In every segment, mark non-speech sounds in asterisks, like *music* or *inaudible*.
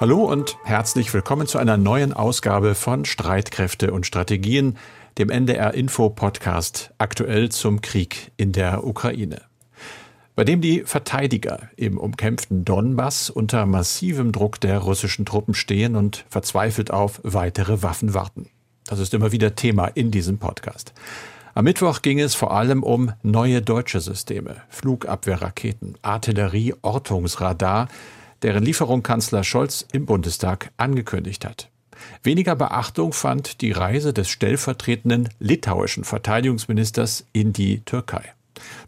Hallo und herzlich willkommen zu einer neuen Ausgabe von Streitkräfte und Strategien, dem NDR Info Podcast aktuell zum Krieg in der Ukraine. Bei dem die Verteidiger im umkämpften Donbass unter massivem Druck der russischen Truppen stehen und verzweifelt auf weitere Waffen warten. Das ist immer wieder Thema in diesem Podcast. Am Mittwoch ging es vor allem um neue deutsche Systeme, Flugabwehrraketen, Artillerie, Ortungsradar, deren Lieferung Kanzler Scholz im Bundestag angekündigt hat. Weniger Beachtung fand die Reise des stellvertretenden litauischen Verteidigungsministers in die Türkei.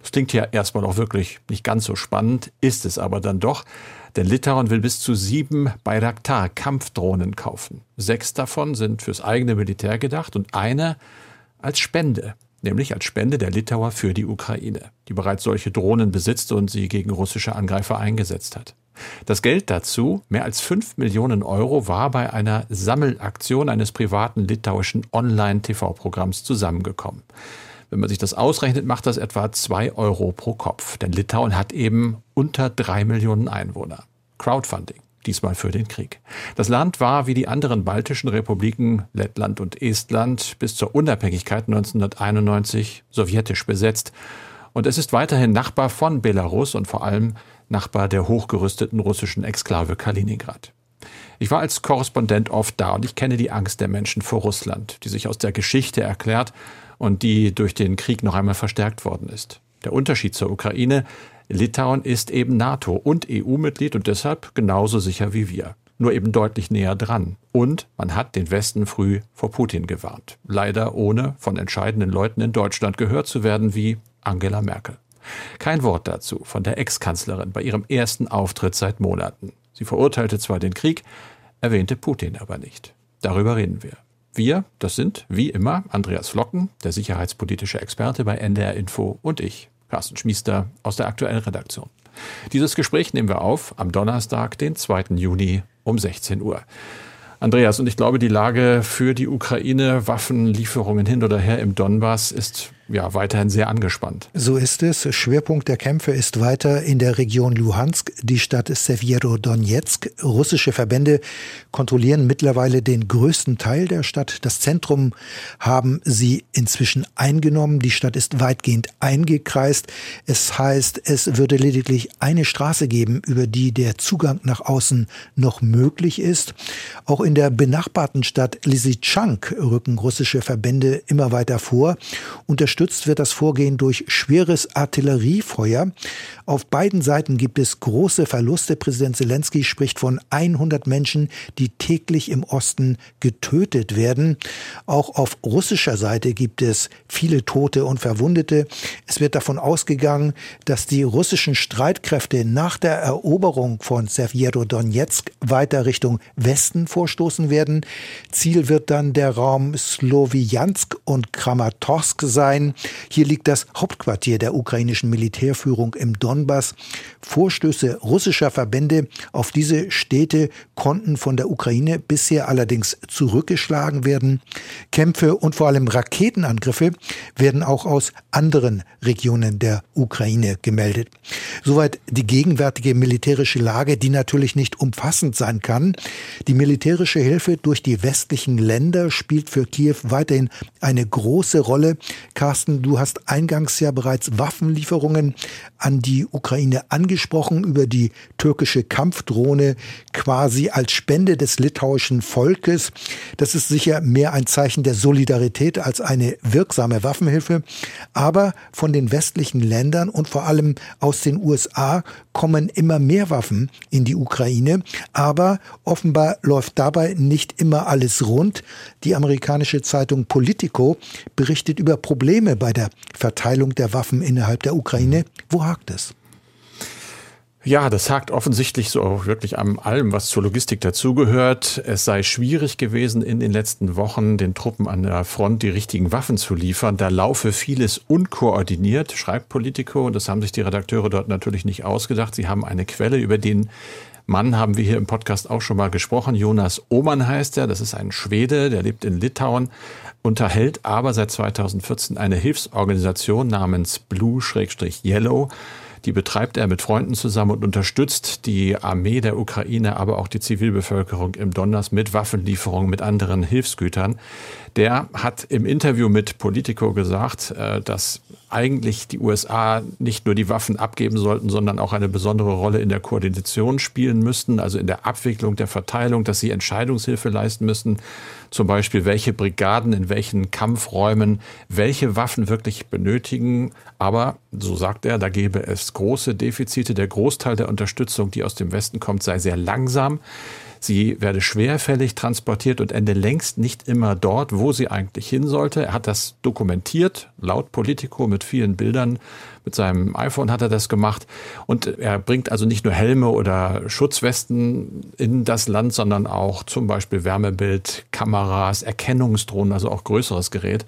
Das klingt ja erstmal auch wirklich nicht ganz so spannend, ist es aber dann doch, denn Litauen will bis zu sieben Bayraktar-Kampfdrohnen kaufen. Sechs davon sind fürs eigene Militär gedacht und eine als Spende nämlich als Spende der Litauer für die Ukraine, die bereits solche Drohnen besitzt und sie gegen russische Angreifer eingesetzt hat. Das Geld dazu, mehr als fünf Millionen Euro, war bei einer Sammelaktion eines privaten litauischen Online-TV-Programms zusammengekommen. Wenn man sich das ausrechnet, macht das etwa zwei Euro pro Kopf. Denn Litauen hat eben unter drei Millionen Einwohner. Crowdfunding diesmal für den Krieg. Das Land war wie die anderen baltischen Republiken Lettland und Estland bis zur Unabhängigkeit 1991 sowjetisch besetzt und es ist weiterhin Nachbar von Belarus und vor allem Nachbar der hochgerüsteten russischen Exklave Kaliningrad. Ich war als Korrespondent oft da und ich kenne die Angst der Menschen vor Russland, die sich aus der Geschichte erklärt und die durch den Krieg noch einmal verstärkt worden ist. Der Unterschied zur Ukraine, Litauen ist eben NATO und EU-Mitglied und deshalb genauso sicher wie wir. Nur eben deutlich näher dran. Und man hat den Westen früh vor Putin gewarnt. Leider ohne von entscheidenden Leuten in Deutschland gehört zu werden wie Angela Merkel. Kein Wort dazu von der Ex-Kanzlerin bei ihrem ersten Auftritt seit Monaten. Sie verurteilte zwar den Krieg, erwähnte Putin aber nicht. Darüber reden wir. Wir, das sind wie immer Andreas Flocken, der sicherheitspolitische Experte bei NDR Info und ich, Carsten Schmiester aus der aktuellen Redaktion. Dieses Gespräch nehmen wir auf am Donnerstag, den 2. Juni um 16 Uhr. Andreas, und ich glaube, die Lage für die Ukraine, Waffenlieferungen hin oder her im Donbass ist ja weiterhin sehr angespannt. So ist es. Schwerpunkt der Kämpfe ist weiter in der Region Luhansk, die Stadt Severo-Donetsk. Russische Verbände kontrollieren mittlerweile den größten Teil der Stadt. Das Zentrum haben sie inzwischen eingenommen. Die Stadt ist weitgehend eingekreist. Es heißt, es würde lediglich eine Straße geben, über die der Zugang nach außen noch möglich ist. Auch in der benachbarten Stadt Lysychansk rücken russische Verbände immer weiter vor. Unterstützt Unterstützt wird das Vorgehen durch schweres Artilleriefeuer. Auf beiden Seiten gibt es große Verluste. Präsident Zelensky spricht von 100 Menschen, die täglich im Osten getötet werden. Auch auf russischer Seite gibt es viele Tote und Verwundete. Es wird davon ausgegangen, dass die russischen Streitkräfte nach der Eroberung von Severo-Donetsk weiter Richtung Westen vorstoßen werden. Ziel wird dann der Raum Sloviansk und Kramatorsk sein. Hier liegt das Hauptquartier der ukrainischen Militärführung im Donbass. Vorstöße russischer Verbände auf diese Städte konnten von der Ukraine bisher allerdings zurückgeschlagen werden. Kämpfe und vor allem Raketenangriffe werden auch aus anderen Regionen der Ukraine gemeldet. Soweit die gegenwärtige militärische Lage, die natürlich nicht umfassend sein kann. Die militärische Hilfe durch die westlichen Länder spielt für Kiew weiterhin eine große Rolle. Carsten Carsten, du hast eingangs ja bereits Waffenlieferungen an die Ukraine angesprochen über die türkische Kampfdrohne quasi als Spende des litauischen Volkes. Das ist sicher mehr ein Zeichen der Solidarität als eine wirksame Waffenhilfe. Aber von den westlichen Ländern und vor allem aus den USA kommen immer mehr Waffen in die Ukraine. Aber offenbar läuft dabei nicht immer alles rund. Die amerikanische Zeitung Politico berichtet über Probleme Probleme bei der Verteilung der Waffen innerhalb der Ukraine. Wo hakt es? Ja, das hakt offensichtlich so wirklich an allem, was zur Logistik dazugehört. Es sei schwierig gewesen, in den letzten Wochen den Truppen an der Front die richtigen Waffen zu liefern. Da laufe vieles unkoordiniert, schreibt Politico. Und das haben sich die Redakteure dort natürlich nicht ausgedacht. Sie haben eine Quelle, über den Mann haben wir hier im Podcast auch schon mal gesprochen. Jonas Oman heißt er. Das ist ein Schwede, der lebt in Litauen, unterhält aber seit 2014 eine Hilfsorganisation namens Blue-Yellow Die betreibt er mit Freunden zusammen und unterstützt die Armee der Ukraine, aber auch die Zivilbevölkerung im Donbass mit Waffenlieferungen, mit anderen Hilfsgütern. Der hat im Interview mit Politico gesagt, äh, dass eigentlich die USA nicht nur die Waffen abgeben sollten, sondern auch eine besondere Rolle in der Koordination spielen müssten, also in der Abwicklung der Verteilung, dass sie Entscheidungshilfe leisten müssten, zum Beispiel welche Brigaden in welchen Kampfräumen welche Waffen wirklich benötigen. Aber, so sagt er, da gäbe es große Defizite. Der Großteil der Unterstützung, die aus dem Westen kommt, sei sehr langsam. Sie werde schwerfällig transportiert und ende längst nicht immer dort, wo sie eigentlich hin sollte. Er hat das dokumentiert, laut Politico mit vielen Bildern. Mit seinem iPhone hat er das gemacht. Und er bringt also nicht nur Helme oder Schutzwesten in das Land, sondern auch zum Beispiel Wärmebild, Kameras, Erkennungsdrohnen, also auch größeres Gerät.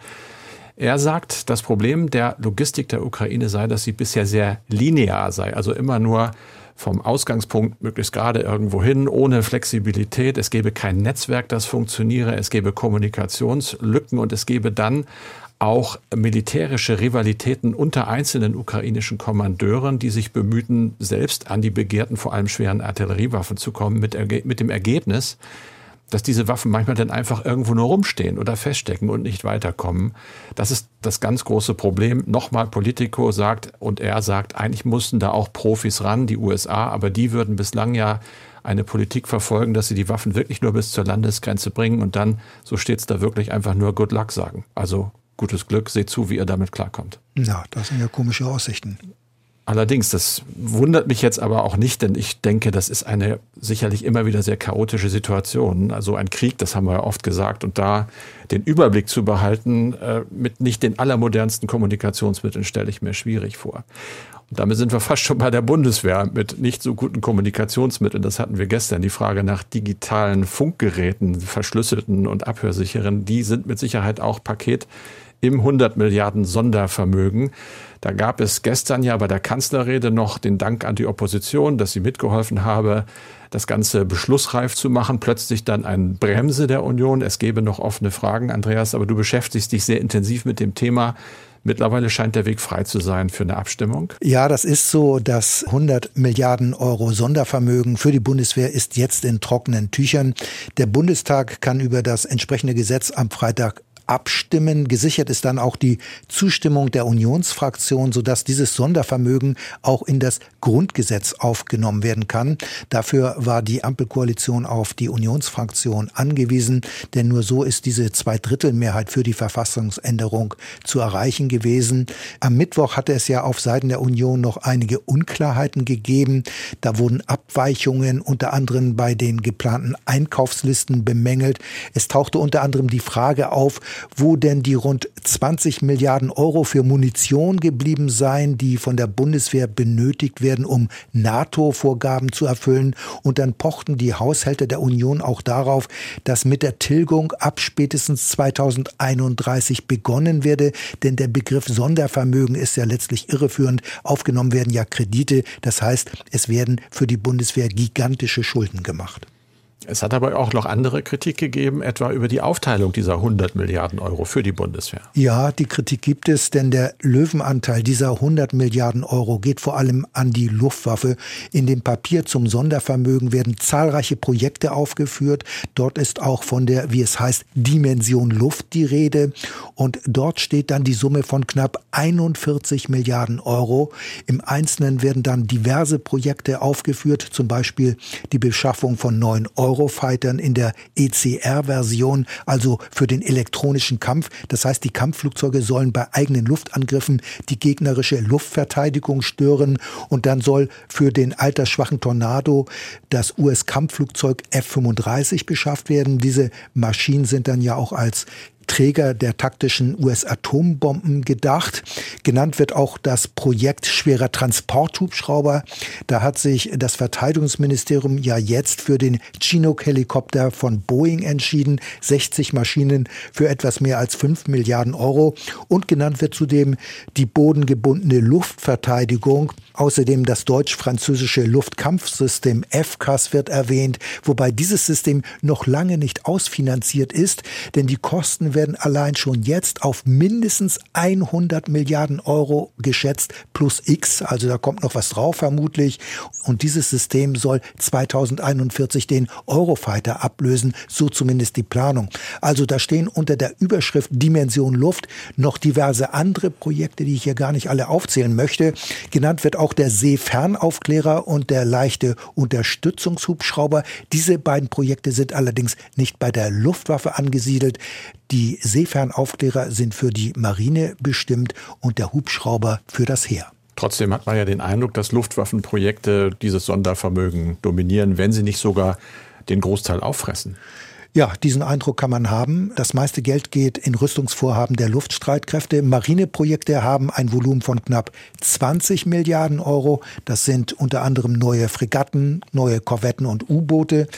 Er sagt, das Problem der Logistik der Ukraine sei, dass sie bisher sehr linear sei, also immer nur vom Ausgangspunkt möglichst gerade irgendwo hin, ohne Flexibilität. Es gäbe kein Netzwerk, das funktioniere. Es gäbe Kommunikationslücken und es gäbe dann auch militärische Rivalitäten unter einzelnen ukrainischen Kommandeuren, die sich bemühten, selbst an die begehrten, vor allem schweren Artilleriewaffen zu kommen, mit, mit dem Ergebnis, dass diese Waffen manchmal dann einfach irgendwo nur rumstehen oder feststecken und nicht weiterkommen. Das ist das ganz große Problem. Nochmal, Politico sagt und er sagt, eigentlich mussten da auch Profis ran, die USA, aber die würden bislang ja eine Politik verfolgen, dass sie die Waffen wirklich nur bis zur Landesgrenze bringen und dann, so steht es da wirklich, einfach nur Good Luck sagen. Also gutes Glück, seht zu, wie ihr damit klarkommt. Ja, das sind ja komische Aussichten. Allerdings, das wundert mich jetzt aber auch nicht, denn ich denke, das ist eine sicherlich immer wieder sehr chaotische Situation. Also ein Krieg, das haben wir ja oft gesagt, und da den Überblick zu behalten äh, mit nicht den allermodernsten Kommunikationsmitteln stelle ich mir schwierig vor. Und damit sind wir fast schon bei der Bundeswehr mit nicht so guten Kommunikationsmitteln. Das hatten wir gestern. Die Frage nach digitalen Funkgeräten, verschlüsselten und abhörsicheren, die sind mit Sicherheit auch Paket im 100 Milliarden Sondervermögen. Da gab es gestern ja bei der Kanzlerrede noch den Dank an die Opposition, dass sie mitgeholfen habe, das Ganze beschlussreif zu machen. Plötzlich dann ein Bremse der Union. Es gäbe noch offene Fragen, Andreas, aber du beschäftigst dich sehr intensiv mit dem Thema. Mittlerweile scheint der Weg frei zu sein für eine Abstimmung. Ja, das ist so. Das 100 Milliarden Euro Sondervermögen für die Bundeswehr ist jetzt in trockenen Tüchern. Der Bundestag kann über das entsprechende Gesetz am Freitag abstimmen. Gesichert ist dann auch die Zustimmung der Unionsfraktion, sodass dieses Sondervermögen auch in das Grundgesetz aufgenommen werden kann. Dafür war die Ampelkoalition auf die Unionsfraktion angewiesen, denn nur so ist diese Zweidrittelmehrheit für die Verfassungsänderung zu erreichen gewesen. Am Mittwoch hatte es ja auf Seiten der Union noch einige Unklarheiten gegeben. Da wurden Abweichungen unter anderem bei den geplanten Einkaufslisten bemängelt. Es tauchte unter anderem die Frage auf, wo denn die rund 20 Milliarden Euro für Munition geblieben seien, die von der Bundeswehr benötigt werden, um NATO-Vorgaben zu erfüllen. Und dann pochten die Haushälter der Union auch darauf, dass mit der Tilgung ab spätestens 2031 begonnen werde, denn der Begriff Sondervermögen ist ja letztlich irreführend. Aufgenommen werden ja Kredite, das heißt, es werden für die Bundeswehr gigantische Schulden gemacht. Es hat aber auch noch andere Kritik gegeben, etwa über die Aufteilung dieser 100 Milliarden Euro für die Bundeswehr. Ja, die Kritik gibt es, denn der Löwenanteil dieser 100 Milliarden Euro geht vor allem an die Luftwaffe. In dem Papier zum Sondervermögen werden zahlreiche Projekte aufgeführt. Dort ist auch von der, wie es heißt, Dimension Luft die Rede. Und dort steht dann die Summe von knapp 41 Milliarden Euro. Im Einzelnen werden dann diverse Projekte aufgeführt, zum Beispiel die Beschaffung von neuen Euro Eurofightern in der ECR-Version, also für den elektronischen Kampf. Das heißt, die Kampfflugzeuge sollen bei eigenen Luftangriffen die gegnerische Luftverteidigung stören und dann soll für den altersschwachen Tornado das US-Kampfflugzeug F-35 beschafft werden. Diese Maschinen sind dann ja auch als Träger der taktischen US-Atombomben gedacht. Genannt wird auch das Projekt schwerer Transporthubschrauber. Da hat sich das Verteidigungsministerium ja jetzt für den Chinook-Helikopter von Boeing entschieden. 60 Maschinen für etwas mehr als 5 Milliarden Euro. Und genannt wird zudem die bodengebundene Luftverteidigung. Außerdem das deutsch-französische Luftkampfsystem FCAS wird erwähnt, wobei dieses System noch lange nicht ausfinanziert ist, denn die Kosten werden werden allein schon jetzt auf mindestens 100 Milliarden Euro geschätzt plus X. Also da kommt noch was drauf vermutlich. Und dieses System soll 2041 den Eurofighter ablösen, so zumindest die Planung. Also da stehen unter der Überschrift Dimension Luft noch diverse andere Projekte, die ich hier gar nicht alle aufzählen möchte. Genannt wird auch der Seefernaufklärer und der leichte Unterstützungshubschrauber. Diese beiden Projekte sind allerdings nicht bei der Luftwaffe angesiedelt. Die Seefernaufklärer sind für die Marine bestimmt und der Hubschrauber für das Heer. Trotzdem hat man ja den Eindruck, dass Luftwaffenprojekte dieses Sondervermögen dominieren, wenn sie nicht sogar den Großteil auffressen. Ja, diesen Eindruck kann man haben. Das meiste Geld geht in Rüstungsvorhaben der Luftstreitkräfte. Marineprojekte haben ein Volumen von knapp 20 Milliarden Euro. Das sind unter anderem neue Fregatten, neue Korvetten und U-Boote.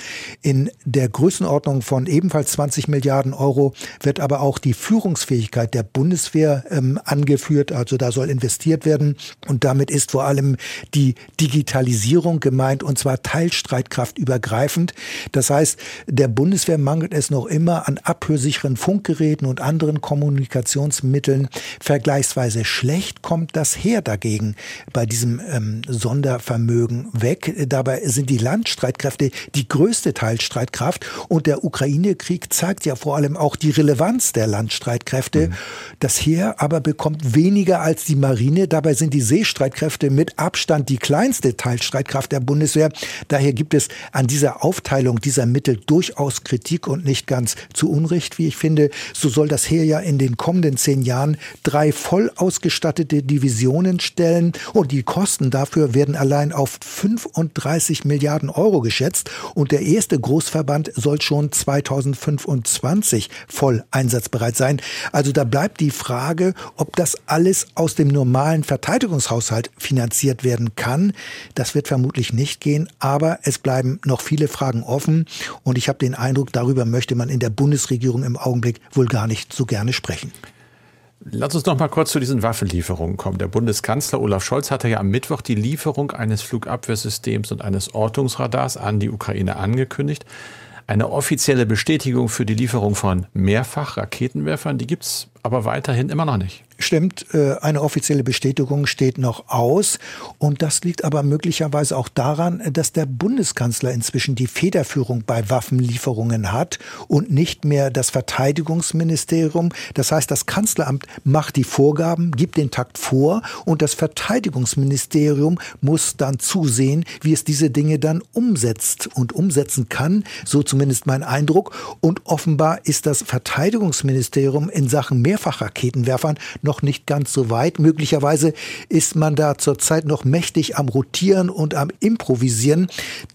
In der Größenordnung von ebenfalls 20 Milliarden Euro wird aber auch die Führungsfähigkeit der Bundeswehr ähm, angeführt. Also da soll investiert werden. Und damit ist vor allem die Digitalisierung gemeint und zwar Teilstreitkraft übergreifend. Das heißt, der Bundeswehr mangelt es noch immer an abhörsicheren Funkgeräten und anderen Kommunikationsmitteln. Vergleichsweise schlecht kommt das Heer dagegen bei diesem ähm, Sondervermögen weg. Dabei sind die Landstreitkräfte die größte Teilstreitkraft und der Ukraine-Krieg zeigt ja vor allem auch die Relevanz der Landstreitkräfte. Mhm. Das Heer aber bekommt weniger als die Marine. Dabei sind die Seestreitkräfte mit Abstand die kleinste Teilstreitkraft der Bundeswehr. Daher gibt es an dieser Aufteilung dieser Mittel durchaus Kritik. Kritik und nicht ganz zu Unrecht, wie ich finde. So soll das Heer ja in den kommenden zehn Jahren drei voll ausgestattete Divisionen stellen und die Kosten dafür werden allein auf 35 Milliarden Euro geschätzt und der erste Großverband soll schon 2025 voll einsatzbereit sein. Also da bleibt die Frage, ob das alles aus dem normalen Verteidigungshaushalt finanziert werden kann. Das wird vermutlich nicht gehen, aber es bleiben noch viele Fragen offen und ich habe den Eindruck, da darüber möchte man in der Bundesregierung im Augenblick wohl gar nicht so gerne sprechen. Lass uns noch mal kurz zu diesen Waffenlieferungen kommen. Der Bundeskanzler Olaf Scholz hatte ja am Mittwoch die Lieferung eines Flugabwehrsystems und eines Ortungsradars an die Ukraine angekündigt. Eine offizielle Bestätigung für die Lieferung von Mehrfach-Raketenwerfern, die gibt es aber weiterhin immer noch nicht. Stimmt, äh, eine offizielle Bestätigung steht noch aus. Und das liegt aber möglicherweise auch daran, dass der Bundeskanzler inzwischen die Federführung bei Waffenlieferungen hat und nicht mehr das Verteidigungsministerium. Das heißt, das Kanzleramt macht die Vorgaben, gibt den Takt vor und das Verteidigungsministerium muss dann zusehen, wie es diese Dinge dann umsetzt und umsetzen kann. So zumindest mein Eindruck. Und offenbar ist das Verteidigungsministerium in Sachen Mehrfachraketenwerfern noch nicht ganz so weit. Möglicherweise ist man da zurzeit noch mächtig am Rotieren und am Improvisieren,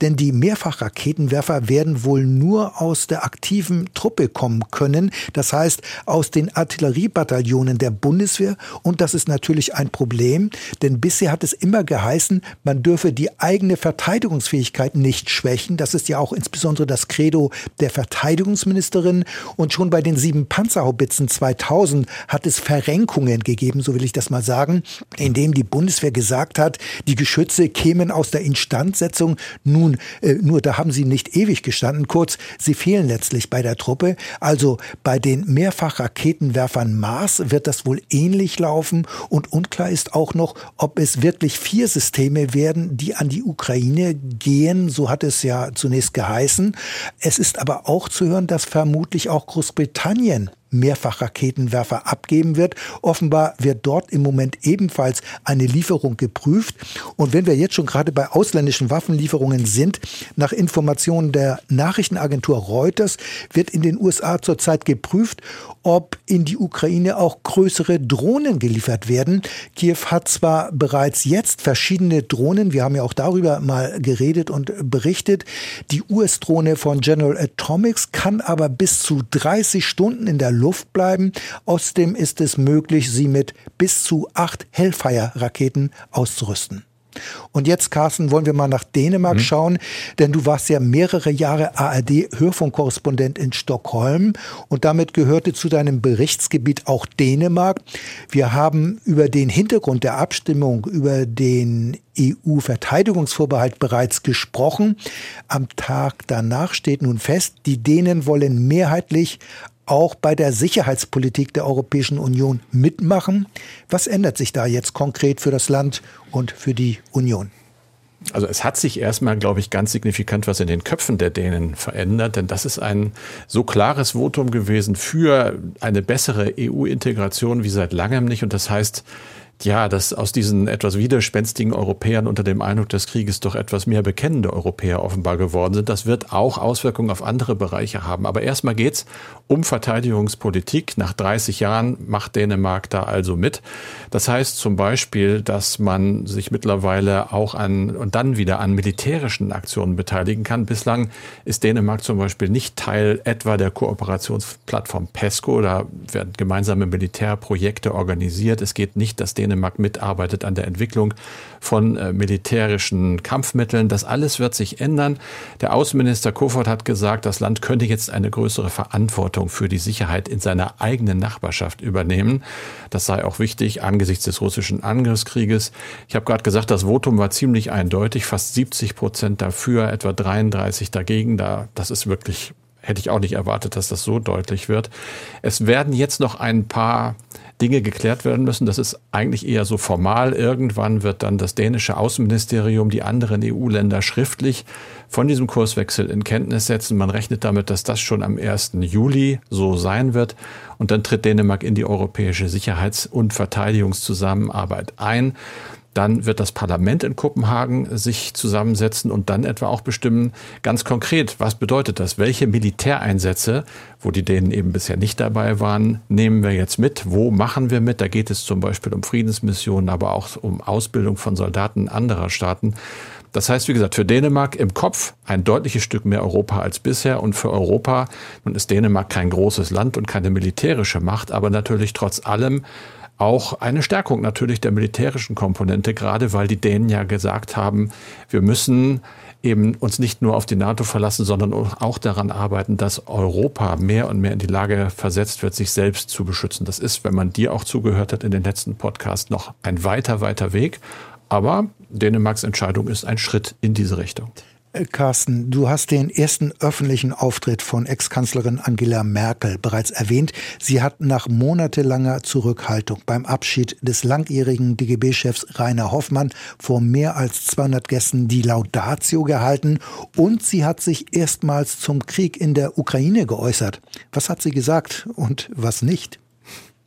denn die Mehrfachraketenwerfer werden wohl nur aus der aktiven Truppe kommen können. Das heißt, aus den Artilleriebataillonen der Bundeswehr. Und das ist natürlich ein Problem, denn bisher hat es immer geheißen, man dürfe die eigene Verteidigungsfähigkeit nicht schwächen. Das ist ja auch insbesondere das Credo der Verteidigungsministerin. Und schon bei den sieben Panzerhaubitzen 2000 hat es Verrenkungen gegeben, so will ich das mal sagen, indem die Bundeswehr gesagt hat, die Geschütze kämen aus der Instandsetzung. Nun, äh, nur da haben sie nicht ewig gestanden. Kurz, sie fehlen letztlich bei der Truppe. Also bei den Mehrfachraketenwerfern Mars wird das wohl ähnlich laufen. Und unklar ist auch noch, ob es wirklich vier Systeme werden, die an die Ukraine gehen. So hat es ja zunächst geheißen. Es ist aber auch zu hören, dass vermutlich auch Großbritannien Mehrfachraketenwerfer abgeben wird. Offenbar wird dort im Moment ebenfalls eine Lieferung geprüft. Und wenn wir jetzt schon gerade bei ausländischen Waffenlieferungen sind, nach Informationen der Nachrichtenagentur Reuters wird in den USA zurzeit geprüft, ob in die Ukraine auch größere Drohnen geliefert werden. Kiew hat zwar bereits jetzt verschiedene Drohnen, wir haben ja auch darüber mal geredet und berichtet. Die US-Drohne von General Atomics kann aber bis zu 30 Stunden in der Luft bleiben. Außerdem ist es möglich, sie mit bis zu acht Hellfire-Raketen auszurüsten. Und jetzt, Carsten, wollen wir mal nach Dänemark mhm. schauen, denn du warst ja mehrere Jahre ARD-Hörfunkkorrespondent in Stockholm und damit gehörte zu deinem Berichtsgebiet auch Dänemark. Wir haben über den Hintergrund der Abstimmung über den EU-Verteidigungsvorbehalt bereits gesprochen. Am Tag danach steht nun fest, die Dänen wollen mehrheitlich auch bei der Sicherheitspolitik der Europäischen Union mitmachen. Was ändert sich da jetzt konkret für das Land und für die Union? Also es hat sich erstmal, glaube ich, ganz signifikant was in den Köpfen der Dänen verändert, denn das ist ein so klares Votum gewesen für eine bessere EU-Integration wie seit langem nicht. Und das heißt, ja, dass aus diesen etwas widerspenstigen Europäern unter dem Eindruck des Krieges doch etwas mehr bekennende Europäer offenbar geworden sind. Das wird auch Auswirkungen auf andere Bereiche haben. Aber erstmal geht's um Verteidigungspolitik. Nach 30 Jahren macht Dänemark da also mit. Das heißt zum Beispiel, dass man sich mittlerweile auch an und dann wieder an militärischen Aktionen beteiligen kann. Bislang ist Dänemark zum Beispiel nicht Teil etwa der Kooperationsplattform PESCO. Da werden gemeinsame Militärprojekte organisiert. Es geht nicht, dass Dänemark Dänemark mitarbeitet an der Entwicklung von äh, militärischen Kampfmitteln. Das alles wird sich ändern. Der Außenminister Kofod hat gesagt, das Land könnte jetzt eine größere Verantwortung für die Sicherheit in seiner eigenen Nachbarschaft übernehmen. Das sei auch wichtig angesichts des russischen Angriffskrieges. Ich habe gerade gesagt, das Votum war ziemlich eindeutig, fast 70 Prozent dafür, etwa 33 dagegen. Da, das ist wirklich hätte ich auch nicht erwartet, dass das so deutlich wird. Es werden jetzt noch ein paar Dinge geklärt werden müssen. Das ist eigentlich eher so formal. Irgendwann wird dann das dänische Außenministerium die anderen EU-Länder schriftlich von diesem Kurswechsel in Kenntnis setzen. Man rechnet damit, dass das schon am 1. Juli so sein wird. Und dann tritt Dänemark in die europäische Sicherheits- und Verteidigungszusammenarbeit ein. Dann wird das Parlament in Kopenhagen sich zusammensetzen und dann etwa auch bestimmen, ganz konkret, was bedeutet das? Welche Militäreinsätze, wo die Dänen eben bisher nicht dabei waren, nehmen wir jetzt mit? Wo machen wir mit? Da geht es zum Beispiel um Friedensmissionen, aber auch um Ausbildung von Soldaten anderer Staaten. Das heißt, wie gesagt, für Dänemark im Kopf ein deutliches Stück mehr Europa als bisher und für Europa, nun ist Dänemark kein großes Land und keine militärische Macht, aber natürlich trotz allem auch eine Stärkung natürlich der militärischen Komponente, gerade weil die Dänen ja gesagt haben, wir müssen eben uns nicht nur auf die NATO verlassen, sondern auch daran arbeiten, dass Europa mehr und mehr in die Lage versetzt wird, sich selbst zu beschützen. Das ist, wenn man dir auch zugehört hat in den letzten Podcast, noch ein weiter, weiter Weg. Aber Dänemarks Entscheidung ist ein Schritt in diese Richtung. Äh, Carsten, du hast den ersten öffentlichen Auftritt von Ex-Kanzlerin Angela Merkel bereits erwähnt. Sie hat nach monatelanger Zurückhaltung beim Abschied des langjährigen DGB-Chefs Rainer Hoffmann vor mehr als 200 Gästen die Laudatio gehalten und sie hat sich erstmals zum Krieg in der Ukraine geäußert. Was hat sie gesagt und was nicht?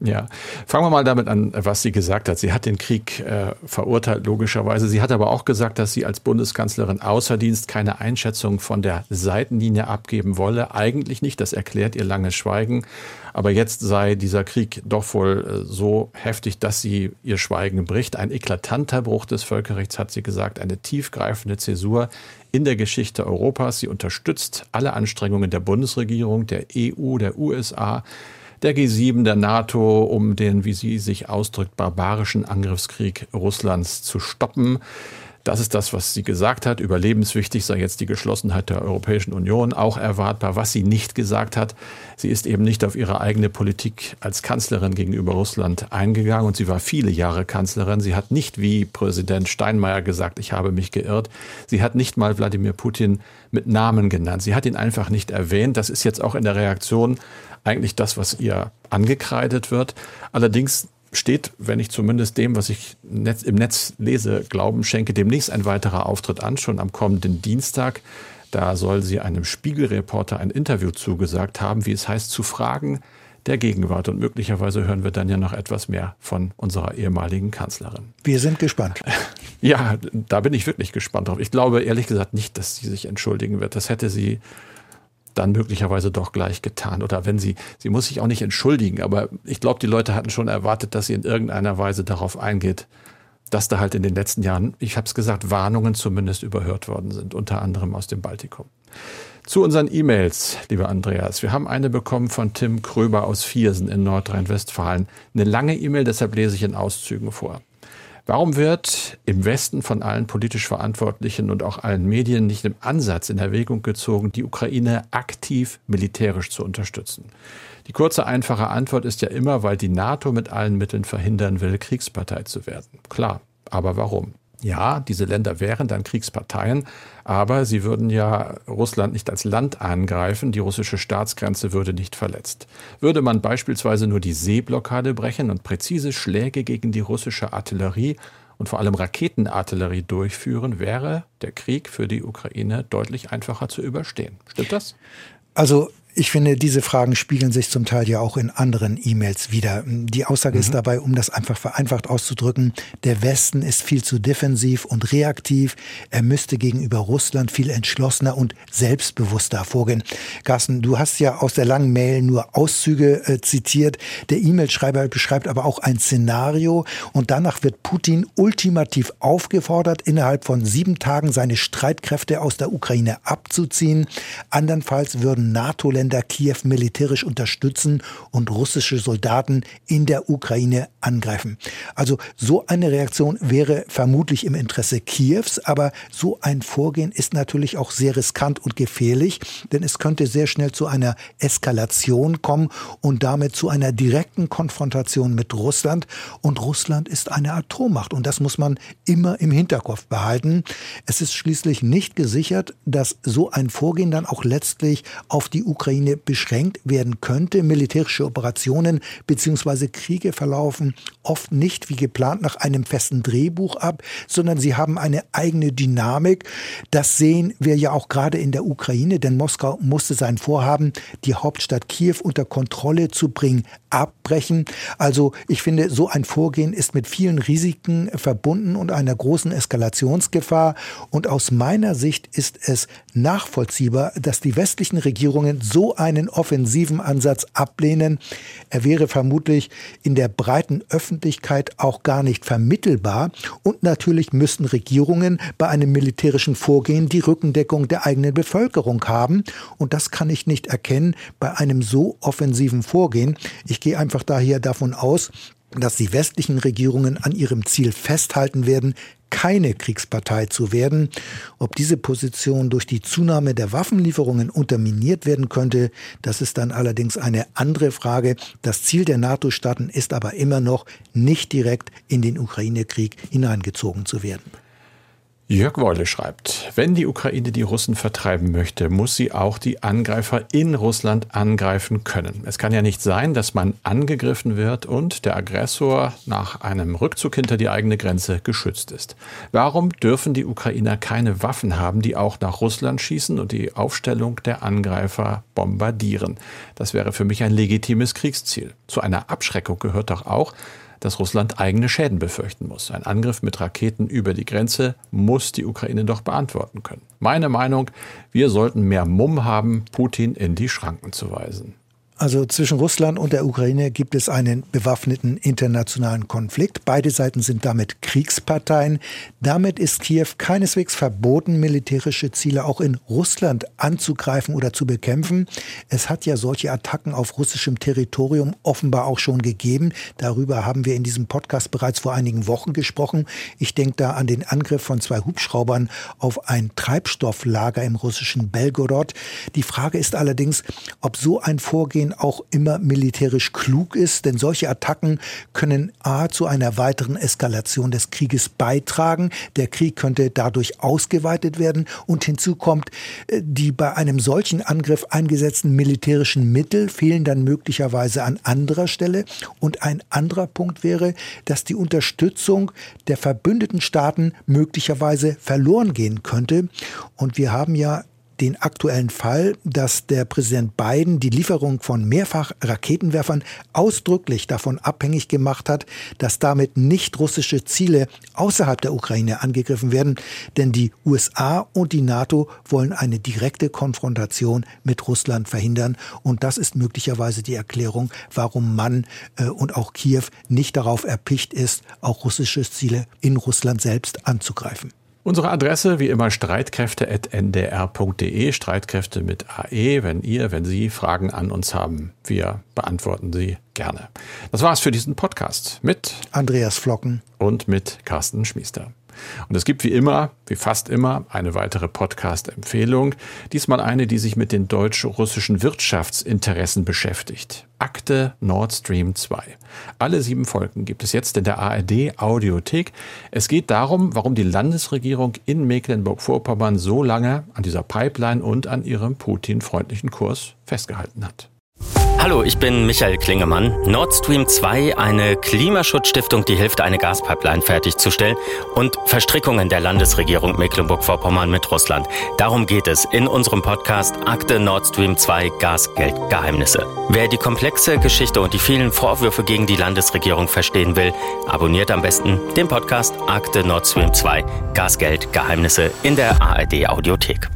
Ja, fangen wir mal damit an, was sie gesagt hat. Sie hat den Krieg äh, verurteilt, logischerweise. Sie hat aber auch gesagt, dass sie als Bundeskanzlerin außer Dienst keine Einschätzung von der Seitenlinie abgeben wolle. Eigentlich nicht, das erklärt ihr langes Schweigen. Aber jetzt sei dieser Krieg doch wohl äh, so heftig, dass sie ihr Schweigen bricht. Ein eklatanter Bruch des Völkerrechts, hat sie gesagt, eine tiefgreifende Zäsur in der Geschichte Europas. Sie unterstützt alle Anstrengungen der Bundesregierung, der EU, der USA der G7 der NATO, um den, wie sie sich ausdrückt, barbarischen Angriffskrieg Russlands zu stoppen. Das ist das, was sie gesagt hat. Überlebenswichtig sei jetzt die Geschlossenheit der Europäischen Union, auch erwartbar. Was sie nicht gesagt hat, sie ist eben nicht auf ihre eigene Politik als Kanzlerin gegenüber Russland eingegangen und sie war viele Jahre Kanzlerin. Sie hat nicht wie Präsident Steinmeier gesagt, ich habe mich geirrt. Sie hat nicht mal Wladimir Putin mit Namen genannt. Sie hat ihn einfach nicht erwähnt. Das ist jetzt auch in der Reaktion eigentlich das, was ihr angekreidet wird. Allerdings steht, wenn ich zumindest dem, was ich im Netz lese, Glauben schenke, demnächst ein weiterer Auftritt an, schon am kommenden Dienstag. Da soll sie einem Spiegelreporter ein Interview zugesagt haben, wie es heißt, zu Fragen der Gegenwart. Und möglicherweise hören wir dann ja noch etwas mehr von unserer ehemaligen Kanzlerin. Wir sind gespannt. *laughs* Ja, da bin ich wirklich gespannt drauf. Ich glaube ehrlich gesagt nicht, dass sie sich entschuldigen wird. Das hätte sie dann möglicherweise doch gleich getan. Oder wenn sie, sie muss sich auch nicht entschuldigen, aber ich glaube, die Leute hatten schon erwartet, dass sie in irgendeiner Weise darauf eingeht, dass da halt in den letzten Jahren, ich habe es gesagt, Warnungen zumindest überhört worden sind, unter anderem aus dem Baltikum. Zu unseren E-Mails, lieber Andreas. Wir haben eine bekommen von Tim Kröber aus Viersen in Nordrhein-Westfalen. Eine lange E-Mail, deshalb lese ich in Auszügen vor. Warum wird im Westen von allen politisch Verantwortlichen und auch allen Medien nicht im Ansatz in Erwägung gezogen, die Ukraine aktiv militärisch zu unterstützen? Die kurze, einfache Antwort ist ja immer, weil die NATO mit allen Mitteln verhindern will, Kriegspartei zu werden. Klar, aber warum? Ja, diese Länder wären dann Kriegsparteien, aber sie würden ja Russland nicht als Land angreifen, die russische Staatsgrenze würde nicht verletzt. Würde man beispielsweise nur die Seeblockade brechen und präzise Schläge gegen die russische Artillerie und vor allem Raketenartillerie durchführen, wäre der Krieg für die Ukraine deutlich einfacher zu überstehen. Stimmt das? Also ich finde, diese Fragen spiegeln sich zum Teil ja auch in anderen E-Mails wieder. Die Aussage mhm. ist dabei, um das einfach vereinfacht auszudrücken, der Westen ist viel zu defensiv und reaktiv. Er müsste gegenüber Russland viel entschlossener und selbstbewusster vorgehen. Carsten, du hast ja aus der langen Mail nur Auszüge äh, zitiert. Der E-Mail-Schreiber beschreibt aber auch ein Szenario und danach wird Putin ultimativ aufgefordert, innerhalb von sieben Tagen seine Streitkräfte aus der Ukraine abzuziehen. Andernfalls würden NATO-Länder Länder Kiew militärisch unterstützen und russische Soldaten in der Ukraine angreifen. Also so eine Reaktion wäre vermutlich im Interesse Kiews, aber so ein Vorgehen ist natürlich auch sehr riskant und gefährlich, denn es könnte sehr schnell zu einer Eskalation kommen und damit zu einer direkten Konfrontation mit Russland. Und Russland ist eine Atommacht und das muss man immer im Hinterkopf behalten. Es ist schließlich nicht gesichert, dass so ein Vorgehen dann auch letztlich auf die Ukraine Ukraine beschränkt werden könnte. Militärische Operationen bzw. Kriege verlaufen oft nicht wie geplant nach einem festen Drehbuch ab, sondern sie haben eine eigene Dynamik. Das sehen wir ja auch gerade in der Ukraine, denn Moskau musste sein Vorhaben, die Hauptstadt Kiew unter Kontrolle zu bringen, abbrechen. Also ich finde, so ein Vorgehen ist mit vielen Risiken verbunden und einer großen Eskalationsgefahr. Und aus meiner Sicht ist es nachvollziehbar, dass die westlichen Regierungen so einen offensiven Ansatz ablehnen. Er wäre vermutlich in der breiten Öffentlichkeit auch gar nicht vermittelbar. Und natürlich müssten Regierungen bei einem militärischen Vorgehen die Rückendeckung der eigenen Bevölkerung haben. Und das kann ich nicht erkennen bei einem so offensiven Vorgehen. Ich gehe einfach daher davon aus, dass die westlichen Regierungen an ihrem Ziel festhalten werden, keine Kriegspartei zu werden. Ob diese Position durch die Zunahme der Waffenlieferungen unterminiert werden könnte, das ist dann allerdings eine andere Frage. Das Ziel der NATO-Staaten ist aber immer noch, nicht direkt in den Ukraine-Krieg hineingezogen zu werden. Jörg Wolle schreibt, wenn die Ukraine die Russen vertreiben möchte, muss sie auch die Angreifer in Russland angreifen können. Es kann ja nicht sein, dass man angegriffen wird und der Aggressor nach einem Rückzug hinter die eigene Grenze geschützt ist. Warum dürfen die Ukrainer keine Waffen haben, die auch nach Russland schießen und die Aufstellung der Angreifer bombardieren? Das wäre für mich ein legitimes Kriegsziel. Zu einer Abschreckung gehört doch auch, dass Russland eigene Schäden befürchten muss. Ein Angriff mit Raketen über die Grenze muss die Ukraine doch beantworten können. Meine Meinung, wir sollten mehr Mumm haben, Putin in die Schranken zu weisen. Also zwischen Russland und der Ukraine gibt es einen bewaffneten internationalen Konflikt. Beide Seiten sind damit Kriegsparteien. Damit ist Kiew keineswegs verboten, militärische Ziele auch in Russland anzugreifen oder zu bekämpfen. Es hat ja solche Attacken auf russischem Territorium offenbar auch schon gegeben. Darüber haben wir in diesem Podcast bereits vor einigen Wochen gesprochen. Ich denke da an den Angriff von zwei Hubschraubern auf ein Treibstofflager im russischen Belgorod. Die Frage ist allerdings, ob so ein Vorgehen auch immer militärisch klug ist, denn solche Attacken können A zu einer weiteren Eskalation des Krieges beitragen. Der Krieg könnte dadurch ausgeweitet werden und hinzu kommt, äh, die bei einem solchen Angriff eingesetzten militärischen Mittel fehlen dann möglicherweise an anderer Stelle. Und ein anderer Punkt wäre, dass die Unterstützung der verbündeten Staaten möglicherweise verloren gehen könnte. Und wir haben ja den aktuellen Fall, dass der Präsident Biden die Lieferung von mehrfach Raketenwerfern ausdrücklich davon abhängig gemacht hat, dass damit nicht russische Ziele außerhalb der Ukraine angegriffen werden, denn die USA und die NATO wollen eine direkte Konfrontation mit Russland verhindern und das ist möglicherweise die Erklärung, warum man äh, und auch Kiew nicht darauf erpicht ist, auch russische Ziele in Russland selbst anzugreifen. Unsere Adresse wie immer streitkräfte.ndr.de, Streitkräfte mit AE, wenn ihr, wenn Sie Fragen an uns haben. Wir beantworten sie gerne. Das war's für diesen Podcast mit Andreas Flocken und mit Carsten Schmiester. Und es gibt wie immer, wie fast immer, eine weitere Podcast-Empfehlung. Diesmal eine, die sich mit den deutsch-russischen Wirtschaftsinteressen beschäftigt. Akte Nord Stream 2. Alle sieben Folgen gibt es jetzt in der ARD Audiothek. Es geht darum, warum die Landesregierung in Mecklenburg-Vorpommern so lange an dieser Pipeline und an ihrem Putin-freundlichen Kurs festgehalten hat. Hallo, ich bin Michael Klingemann. Nord Stream 2, eine Klimaschutzstiftung, die hilft, eine Gaspipeline fertigzustellen und Verstrickungen der Landesregierung Mecklenburg-Vorpommern mit Russland. Darum geht es in unserem Podcast Akte Nord Stream 2 Gasgeldgeheimnisse. Wer die komplexe Geschichte und die vielen Vorwürfe gegen die Landesregierung verstehen will, abonniert am besten den Podcast Akte Nord Stream 2 Gasgeldgeheimnisse in der ARD Audiothek.